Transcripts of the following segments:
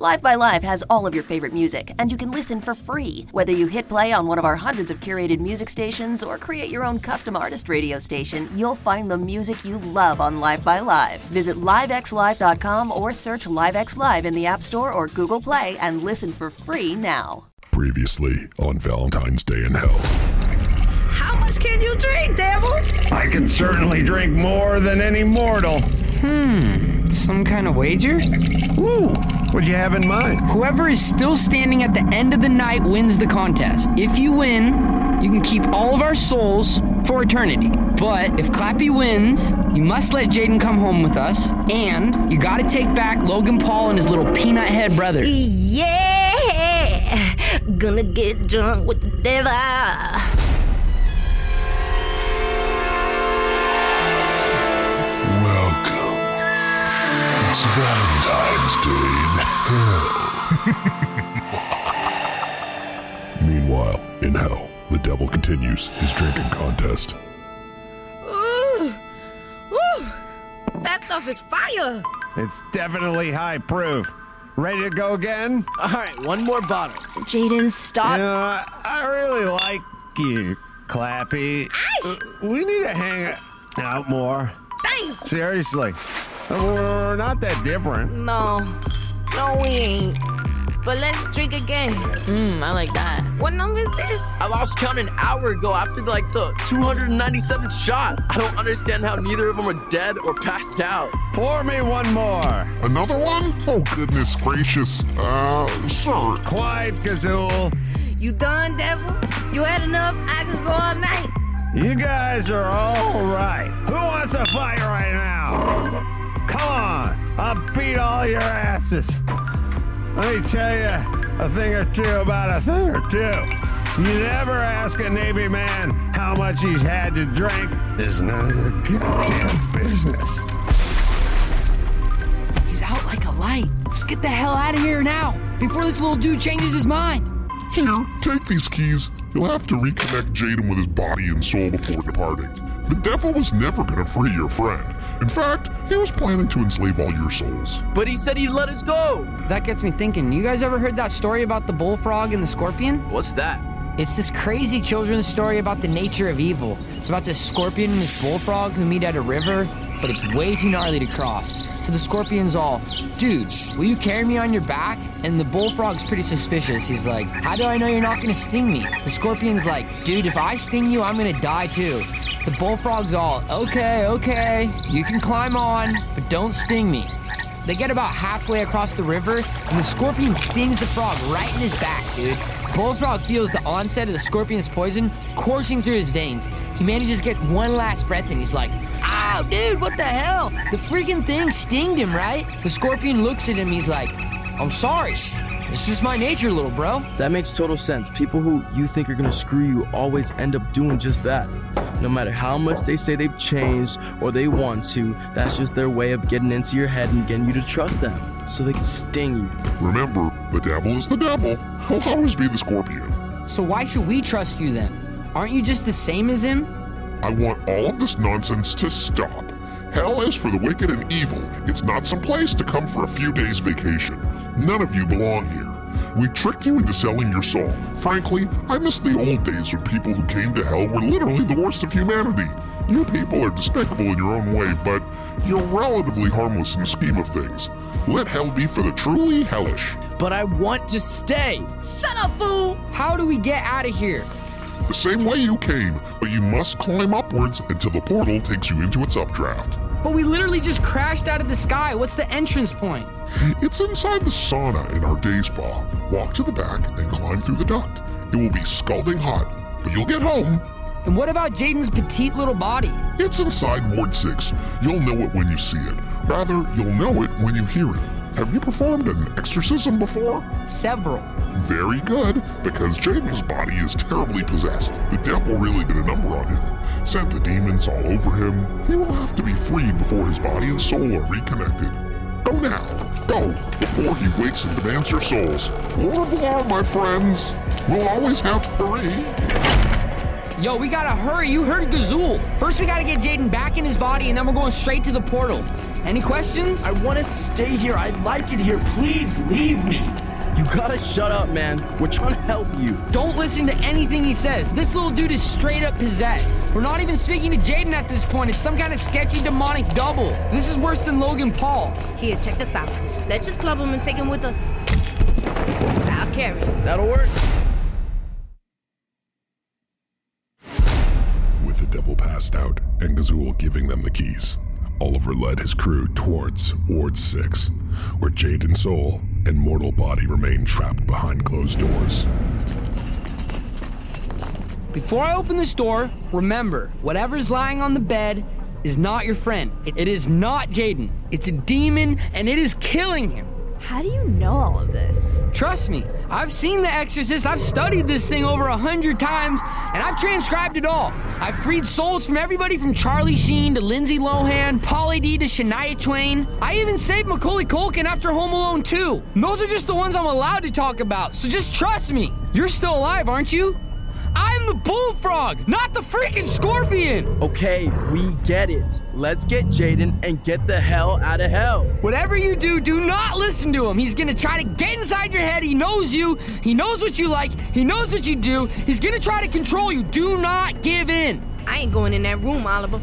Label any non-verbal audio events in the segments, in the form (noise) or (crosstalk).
Live by Live has all of your favorite music, and you can listen for free. Whether you hit play on one of our hundreds of curated music stations or create your own custom artist radio station, you'll find the music you love on Live by Live. Visit livexlive.com or search LiveX Live in the App Store or Google Play and listen for free now. Previously on Valentine's Day in Hell. How much can you drink, devil? I can certainly drink more than any mortal. Hmm, some kind of wager? Ooh, what do you have in mind? Whoever is still standing at the end of the night wins the contest. If you win, you can keep all of our souls for eternity. But if Clappy wins, you must let Jaden come home with us, and you gotta take back Logan Paul and his little peanut head brother. Yeah! Gonna get drunk with the devil. Welcome. It's Valentine's Day in Hell. (laughs) Meanwhile, in Hell, the devil continues his drinking contest. Ooh, ooh, that stuff is fire. It's definitely high proof. Ready to go again? All right, one more bottle. Jaden, stop. You know, I, I really like you, Clappy. Uh, We need to hang out more. Dang. Seriously. We're not that different. No, no, we ain't. But let's drink again. Mmm, I like that. What number is this? I lost count an hour ago after like the 297th shot. I don't understand how neither of them are dead or passed out. Pour me one more. Another one? Oh, goodness gracious. Uh, sir. Quiet, Gazool. You done, devil? You had enough? I could go all night. You guys are all right. Who wants a fight right now? Come on, I'll beat all your asses. Let me tell you a thing or two about a thing or two. You never ask a Navy man how much he's had to drink. It's none of your goddamn business. He's out like a light. Let's get the hell out of here now, before this little dude changes his mind. Here, take these keys. You'll have to reconnect Jaden with his body and soul before departing. The devil was never gonna free your friend. In fact, he was planning to enslave all your souls. But he said he'd let us go. That gets me thinking. You guys ever heard that story about the bullfrog and the scorpion? What's that? It's this crazy children's story about the nature of evil. It's about this scorpion and this bullfrog who meet at a river, but it's way too gnarly to cross. So the scorpion's all, dude, will you carry me on your back? And the bullfrog's pretty suspicious. He's like, how do I know you're not gonna sting me? The scorpion's like, dude, if I sting you, I'm gonna die too. The bullfrog's all, okay, okay, you can climb on, but don't sting me. They get about halfway across the river, and the scorpion stings the frog right in his back, dude. Bullfrog feels the onset of the scorpion's poison coursing through his veins. He manages to get one last breath, and he's like, Ow, dude, what the hell? The freaking thing stinged him, right? The scorpion looks at him, he's like, I'm sorry. It's just my nature, little bro. That makes total sense. People who you think are gonna screw you always end up doing just that. No matter how much they say they've changed or they want to, that's just their way of getting into your head and getting you to trust them so they can sting you. Remember, the devil is the devil. He'll always be the scorpion. So why should we trust you then? Aren't you just the same as him? I want all of this nonsense to stop. Hell is for the wicked and evil. It's not some place to come for a few days vacation. None of you belong here. We tricked you into selling your soul. Frankly, I miss the old days when people who came to hell were literally the worst of humanity. You people are despicable in your own way, but you're relatively harmless in the scheme of things. Let hell be for the truly hellish. But I want to stay. Shut up, fool! How do we get out of here? The same way you came, but you must climb upwards until the portal takes you into its updraft. But we literally just crashed out of the sky. What's the entrance point? It's inside the sauna in our day spa. Walk to the back and climb through the duct. It will be scalding hot, but you'll get home. And what about Jaden's petite little body? It's inside Ward 6. You'll know it when you see it. Rather, you'll know it when you hear it. Have you performed an exorcism before? Several. Very good, because Jaden's body is terribly possessed. The devil really did a number on him, sent the demons all over him. He will have to be freed before his body and soul are reconnected. Go now, go, before he wakes and demands your souls. Au revoir, my friends. We'll always have to hurry. Yo, we gotta hurry. You heard Gazul. First, we gotta get Jaden back in his body, and then we're going straight to the portal. Any questions? I want to stay here. I like it here. Please leave me. You gotta shut up, man. We're trying to help you. Don't listen to anything he says. This little dude is straight up possessed. We're not even speaking to Jaden at this point. It's some kind of sketchy demonic double. This is worse than Logan Paul. Here, check this out. Let's just club him and take him with us. I'll carry. That'll work. With the devil passed out and Gazul giving them the keys, Oliver led his crew towards Ward 6, where Jaden's soul and mortal body remain trapped behind closed doors. Before I open this door, remember whatever's lying on the bed is not your friend. It is not Jaden. It's a demon and it is killing him. How do you know all of this? Trust me, I've seen The Exorcist, I've studied this thing over a hundred times, and I've transcribed it all. I've freed souls from everybody from Charlie Sheen to Lindsay Lohan, Pauly D to Shania Twain. I even saved Macaulay Culkin after Home Alone 2. And those are just the ones I'm allowed to talk about, so just trust me. You're still alive, aren't you? I'm the bullfrog, not the freaking scorpion! Okay, we get it. Let's get Jaden and get the hell out of hell. Whatever you do, do not listen to him. He's gonna try to get inside your head. He knows you. He knows what you like. He knows what you do. He's gonna try to control you. Do not give in. I ain't going in that room, Oliver.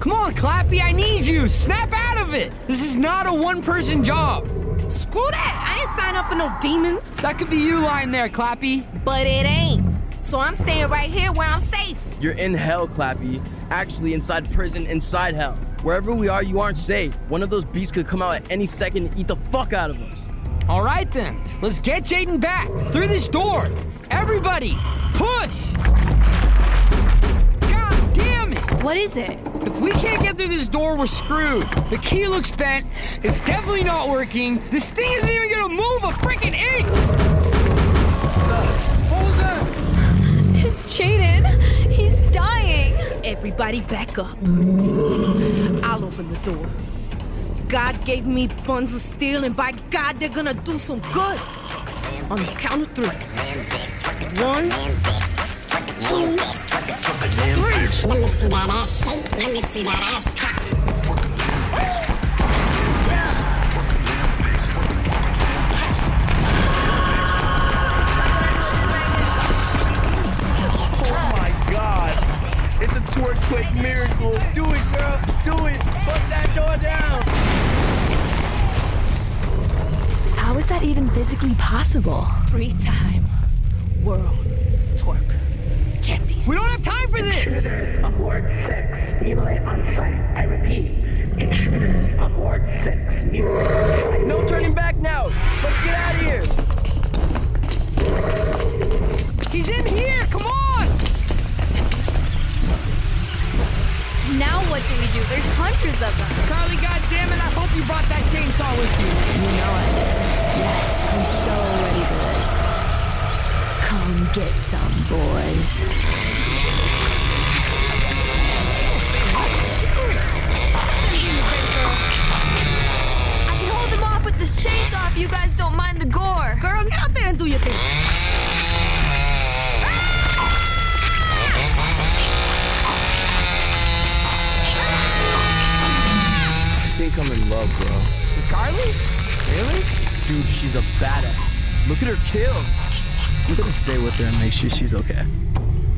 Come on, Clappy, I need you. Snap out of it. This is not a one person job. Screw that! I didn't sign up for no demons. That could be you lying there, Clappy. But it ain't. So I'm staying right here where I'm safe. You're in hell, Clappy. Actually, inside prison, inside hell. Wherever we are, you aren't safe. One of those beasts could come out at any second and eat the fuck out of us. All right then, let's get Jaden back through this door. Everybody, push! God damn it! What is it? If we can't get through this door, we're screwed. The key looks bent. It's definitely not working. This thing isn't even gonna move a freaking inch. It's Jaden. He's dying. Everybody back up. I'll open the door. God gave me buns of steel, and by God, they're gonna do some good. On the count of three. One, two, three. Let me see that ass shake. Let me see that ass. It's twerk quick miracle. Do it, girl. Do it. Bust that door down. How is that even physically possible? Three-time world twerk champion. We don't have time for this. Intruders on Ward 6. Mutilate on site. I repeat. Intruders on Ward 6. Mutilate on site. No turning back now. Let's get out of here. He's in here. Come on. Do? There's hundreds of them. Carly, goddammit, I hope you brought that chainsaw with you. You know I did. Yes, I'm so ready for this. Come get some, boys. I can hold them off with this chainsaw if you guys don't mind the gore. Girl, get out there and do your thing. Think I'm in love, bro. With Carly? Really? Dude, she's a badass. Look at her kill. We're gonna stay with her and make sure she's okay.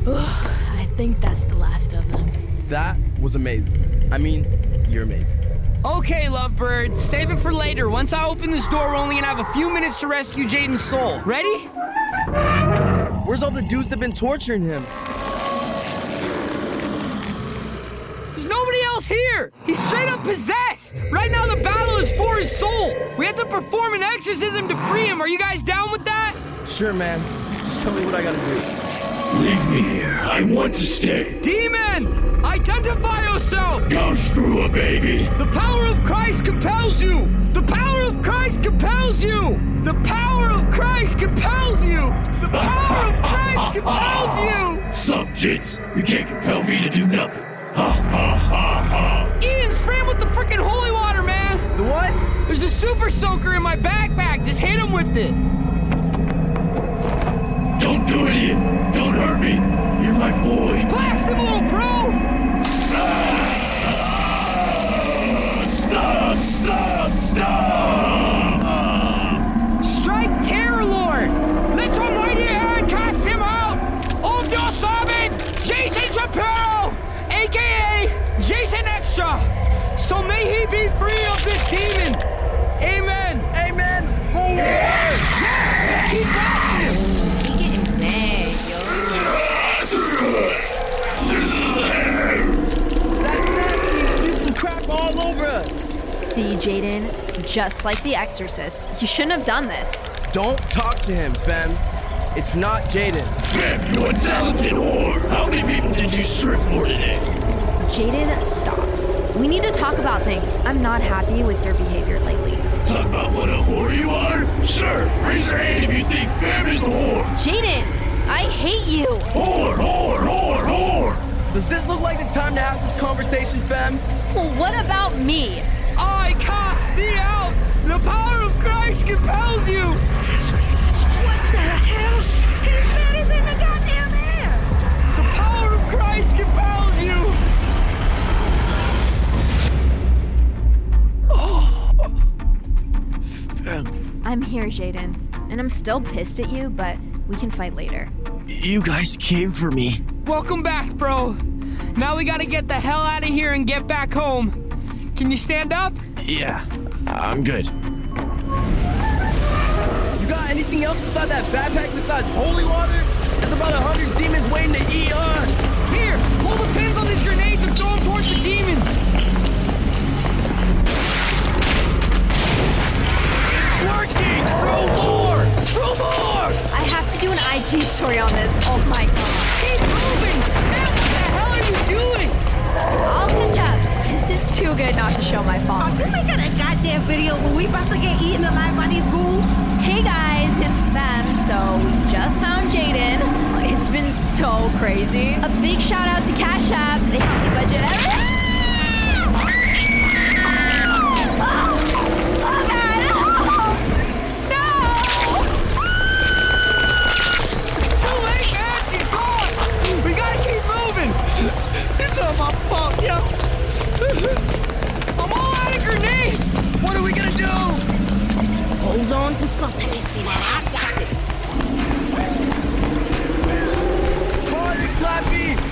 I think that's the last of them. That was amazing. I mean, you're amazing. Okay, lovebirds, save it for later. Once I open this door, we're only gonna have a few minutes to rescue Jaden's soul. Ready? Where's all the dudes that have been torturing him? There's nobody else here. He's straight up possessed. Right now, the battle is for his soul. We have to perform an exorcism to free him. Are you guys down with that? Sure, man. Just tell me what I gotta do. Leave me here. I want to stay. Demon, identify yourself. Go screw a baby. The power of Christ compels you. The power of Christ compels you! The power of Christ compels you! The power of Christ compels you! Sup, Jits? You can't compel me to do nothing. Ha ha ha ha. Ian, spray him with the freaking holy water, man! The what? There's a super soaker in my backpack. Just hit him with it. Don't do it, Ian. Don't hurt me. You're my boy. Blast him, little bro! Stop! Stop! Stop! Free of this demon! Amen! Amen! Yes! He got him! Getting mad, yo. That's nasty! You can crap all over us! See, Jaden, just like The Exorcist, you shouldn't have done this. Don't talk to him, fam. It's not Jaden. Fam, you a talented whore. How many people did you strip for today? Jaden, stop. We need to talk about things. I'm not happy with your behavior lately. Talk about what a whore you are? Sure, raise your hand if you think Fam is a whore. Jaden, I hate you. Whore, whore, whore, whore. Does this look like the time to have this conversation, fam? Well, what about me? I I'm here, Jaden. And I'm still pissed at you, but we can fight later. You guys came for me. Welcome back, bro. Now we gotta get the hell out of here and get back home. Can you stand up? Yeah, I'm good. You got anything else inside that backpack besides holy water? There's about a hundred demons waiting to eat us. IG story on this. Oh my god. Keep moving! Man, what the hell are you doing? I'll catch up. This is too good not to show my phone. Are you making a goddamn video when we about to get eaten alive by these ghouls? Hey guys, it's Fem. So we just found Jaden. It's been so crazy. A big shout out to Cash App. They helped me budget everything. It's my fault, yo. I'm all out of grenades. What are we gonna do? Hold on to something. I got this. Harder, Clappy!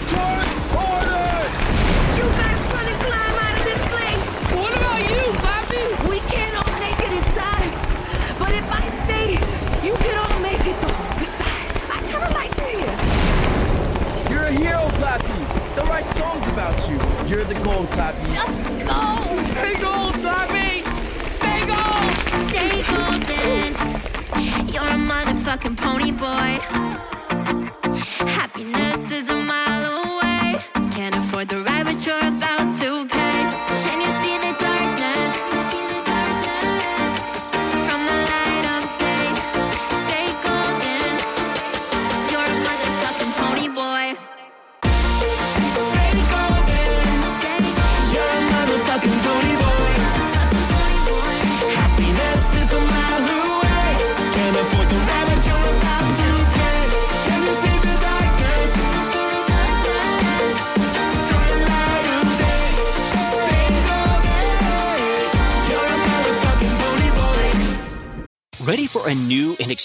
Songs about you. You're the gold, Clappy. Just go. Stay gold, Flappy. Stay gold. Stay golden. You're a motherfucking pony boy.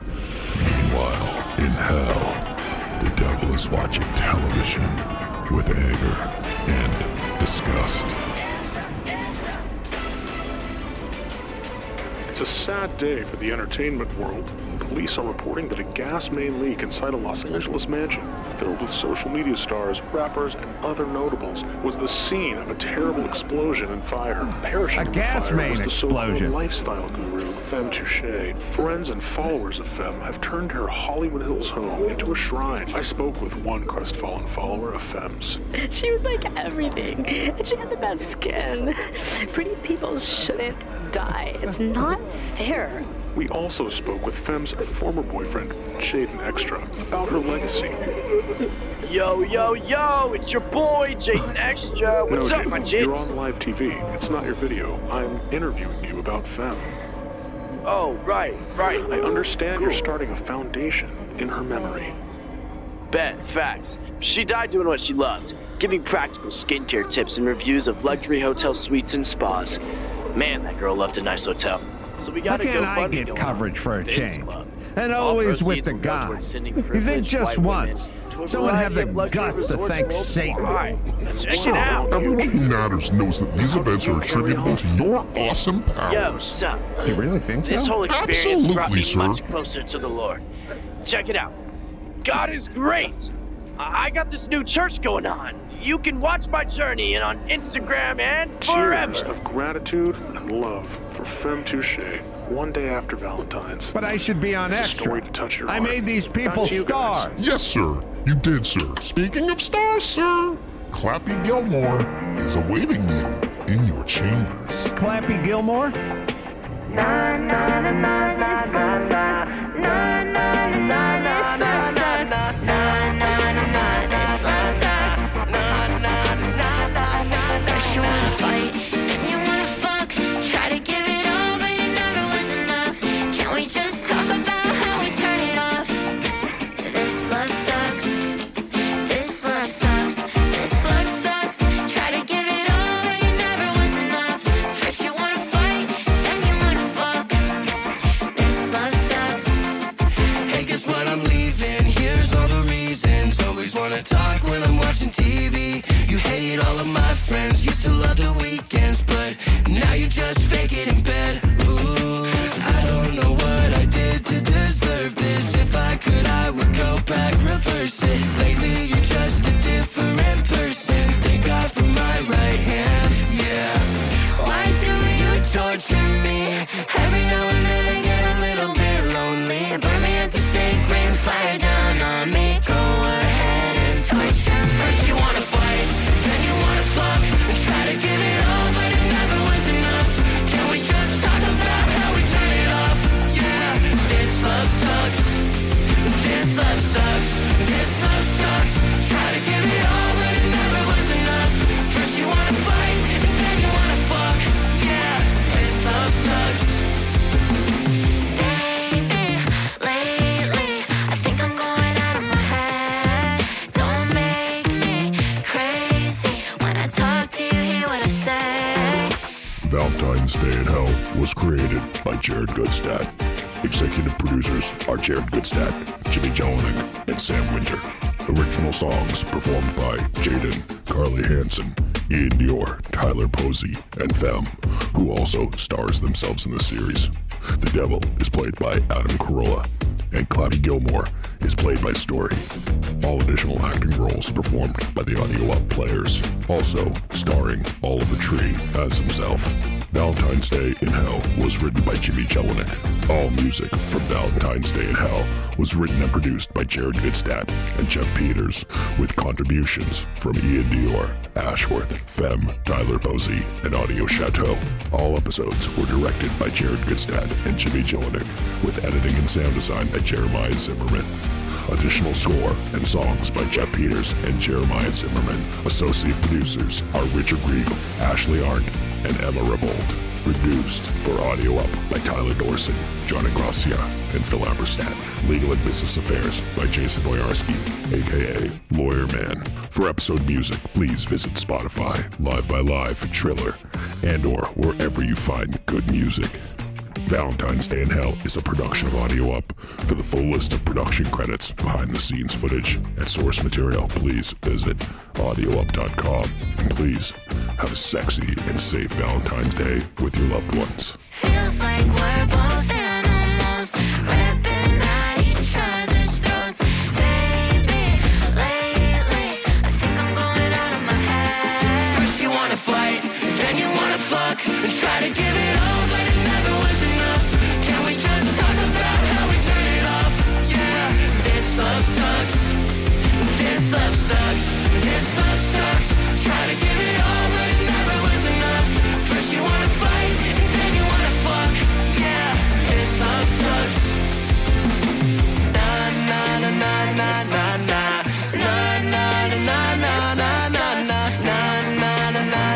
Meanwhile, in hell, the devil is watching television with anger and disgust. It's a sad day for the entertainment world. Police are reporting that a gas main leak inside a Los Angeles mansion, filled with social media stars, rappers, and other notables, was the scene of a terrible explosion and fire. Perishing A in gas fire main was the explosion. lifestyle guru, Femme Touche. Friends and followers of Femme have turned her Hollywood Hills home into a shrine. I spoke with one crestfallen follower of Femme's. (laughs) She was like everything. And she had the best skin. Pretty people shouldn't die. It's not fair. We also spoke with Femme's former boyfriend, Jaden Extra, about her legacy. Yo, yo, yo, it's your boy, Jaden Extra. What's no, up, my Jaden, you're on live TV. It's not your video. I'm interviewing you about Femme. Oh, right, right. I understand you're starting a foundation in her memory. Bet, facts. She died doing what she loved, giving practical skincare tips and reviews of luxury hotel suites and spas. Man, that girl loved a nice hotel. So we got to can't go I get coverage for a change? Club. And All always with the will go guy. towards You think just once someone have the variety of luxury guts to thank. Satan? Check Sir, everyone who matters knows that these events are attributable to your awesome Yo, powers. son. You really think This so? whole experience brought me Absolutely, much closer to the Lord. Check it out. God is great. I I got this new church going on. You can watch my journey and on Instagram and forever. Tears of gratitude and love for Femme Touche. One day after Valentine's. But I should be on It's a extra. story to touch your I heart. made these people Back to you guys. stars. Yes, sir. You did, sir. Speaking of stars, sir, Clappy Gilmore is awaiting you in your chambers. Clappy Gilmore? First Day in Hell was created by Jared Gutstadt. Executive producers are Jared Gutstadt, Jimmy Jellinek, and Sam Winter. Original songs performed by Jaden, Carly Hansen, Iann Dior, Tyler Posey, and Fem, who also stars themselves in the series. The Devil is played by Adam Carolla, and Clappy Gilmore is played by Story. All additional acting roles performed by the Audio Up players, also starring Oliver Tree as himself. Valentine's Day in Hell was written by Jimmy Jellinek. All music from Valentine's Day in Hell was written and produced by Jared Gutstadt and Jeff Peters, with contributions from Iann Dior, Ashworth, Fem, Tyler Posey, and Audio Chateau. All episodes were directed by Jared Gutstadt and Jimmy Jellinek, with editing and sound design by Jeremiah Zimmerman. Additional score and songs by Jeff Peters and Jeremiah Zimmerman. Associate producers are Richard Riegel, Ashley Arndt, and Emma Rebold. Produced for Audio Up by Tyler Dorson, John Ingracia, and Phil Aberstadt. Legal and Business Affairs by Jason Boyarski, aka Lawyer Man. For episode music, please visit Spotify, Live by Live, Triller, and or wherever you find good music. Valentine's Day in Hell is a production of Audio Up. For the full list of production credits, behind the scenes footage, and source material, please visit audioup.com. And please have a sexy and safe Valentine's Day with your loved ones.